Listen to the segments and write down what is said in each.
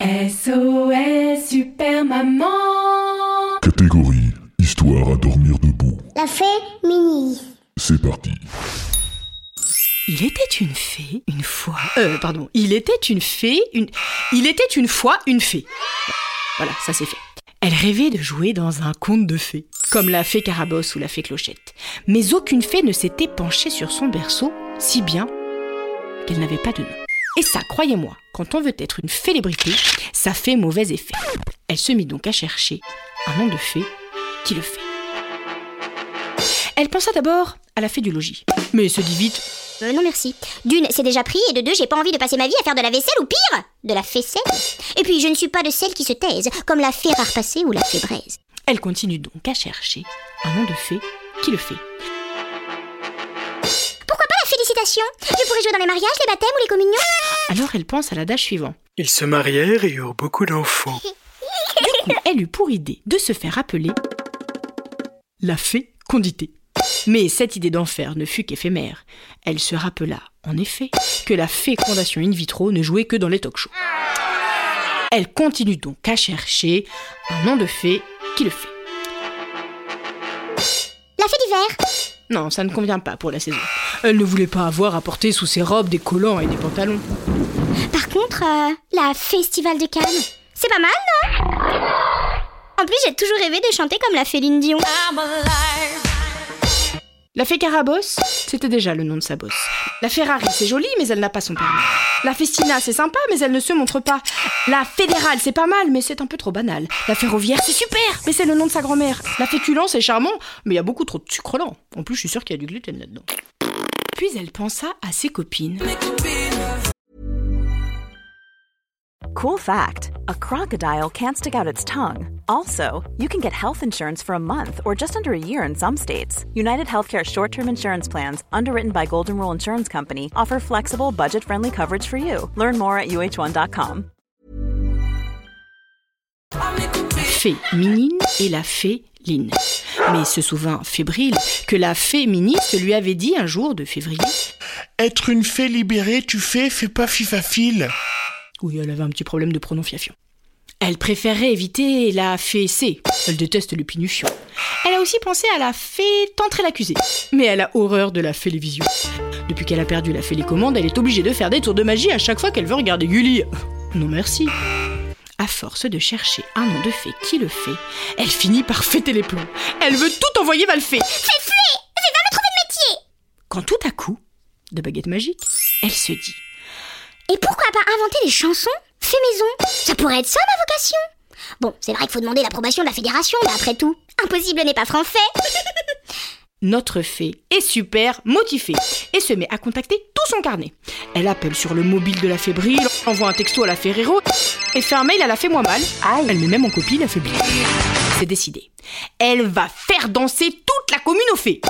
SOS Super Maman Catégorie Histoire à dormir debout. La fée mini. C'est parti. Il était une fée, une fois. Euh, pardon. Il était une fée, une. Il était une fois une fée. Voilà, ça c'est fait. Elle rêvait de jouer dans un conte de fées, comme la fée Carabosse ou la fée Clochette. Mais aucune fée ne s'était penchée sur son berceau, si bien qu'elle n'avait pas de nom. Et ça, croyez-moi, quand on veut être une célébrité, ça fait mauvais effet. Elle se mit donc à chercher un nom de fée qui le fait. Elle pensa d'abord à la fée du logis, mais se dit vite Euh, non merci. D'une, c'est déjà pris, et de deux, j'ai pas envie de passer ma vie à faire de la vaisselle ou pire, de la faisselle. Et puis, je ne suis pas de celles qui se taisent, comme la fée rare passée ou la fée braise. Elle continue donc à chercher un nom de fée qui le fait. Pourquoi pas la félicitation? Je pourrais jouer dans les mariages, les baptêmes ou les communions Alors elle pense à l'adage suivant. Ils se marièrent et eurent beaucoup d'enfants. Du coup, elle eut pour idée de se faire appeler la fée conditée. Mais cette idée d'enfer ne fut qu'éphémère. Elle se rappela, en effet, que la fécondation in vitro ne jouait que dans les talk shows. Elle continue donc à chercher un nom de fée qui le fait. La fée d'hiver Non, ça ne convient pas pour la saison. Elle ne voulait pas avoir à porter sous ses robes des collants et des pantalons. Par contre, euh, la festival de Cannes, c'est pas mal, non? En plus, j'ai toujours rêvé de chanter comme la fée Lune Dion. La fée Carabosse, c'était déjà le nom de sa bosse. La Ferrari, c'est joli, mais elle n'a pas son permis. La Festina, c'est sympa, mais elle ne se montre pas. La Fédérale, c'est pas mal, mais c'est un peu trop banal. La Ferroviaire, c'est super, mais c'est le nom de sa grand-mère. La Féculent, c'est charmant, mais il y a beaucoup trop de sucre lent. En plus, je suis sûre qu'il y a du gluten là-dedans. Puis elle pensa à ses copines. Cool fact a crocodile can't stick out its tongue. Also, you can get health insurance for a month or just under a year in some states. United Healthcare short term insurance plans, underwritten by Golden Rule Insurance Company, offer flexible, budget friendly coverage for you. Learn more at uh1.com. Fée Minine et la Fée Line. Mais se souvint fébrile que la Fée ministre lui avait dit un jour de février Être une fée libérée, tu fais, fais pas fifafile. Oui, elle avait un petit problème de prononciation. Elle préférait éviter la fée C. Elle déteste le pinufion. Elle a aussi pensé à la fée tentrer l'accusé. Mais elle a horreur de la félévision. Depuis qu'elle a perdu la félécommande, elle est obligée de faire des tours de magie à chaque fois qu'elle veut regarder Gulli. Non merci. À force de chercher un nom de fée qui le fait, elle finit par fêter les plombs. Elle veut tout envoyer Valfée. Fée fée Fée, va me trouver de métier Quand tout à coup, de baguette magique, elle se dit Et pourquoi pas inventer des chansons? Maison Ça pourrait être ça ma vocation Bon, c'est vrai qu'il faut demander l'approbation de la fédération, mais après tout, impossible n'est pas français Notre fée est super motivée et se met à contacter tout son carnet. Elle appelle sur le mobile de la fée Brille, envoie un texto à la fée Rero et fait un mail à la fée Moi Mal. Elle met même en copie la fée Brille. C'est décidé. Elle va faire danser toute la commune aux fées.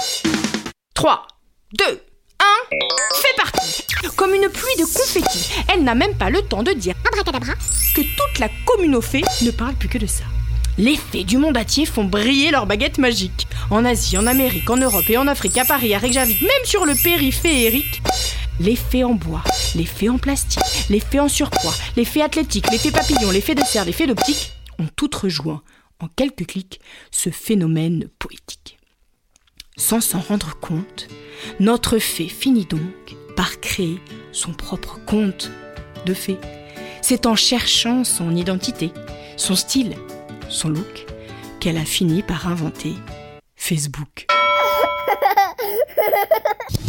3, 2, 1, c'est parti Comme une pluie de confettis, elle n'a même pas le temps de dire que toute la fées ne parle plus que de ça. Les fées du monde entier font briller leurs baguettes magiques. En Asie, en Amérique, en Europe et en Afrique, à Paris, à Reykjavik, même sur le périphérique. Les fées en bois, les fées en plastique, les fées en surpoids, les fées athlétiques, les fées papillons, les fées de serre, les fées d'optique ont toutes rejoint, en quelques clics, ce phénomène poétique. Sans s'en rendre compte, notre fée finit donc par créer son propre conte de fée. C'est en cherchant son identité, son style, son look, qu'elle a fini par inventer Facebook.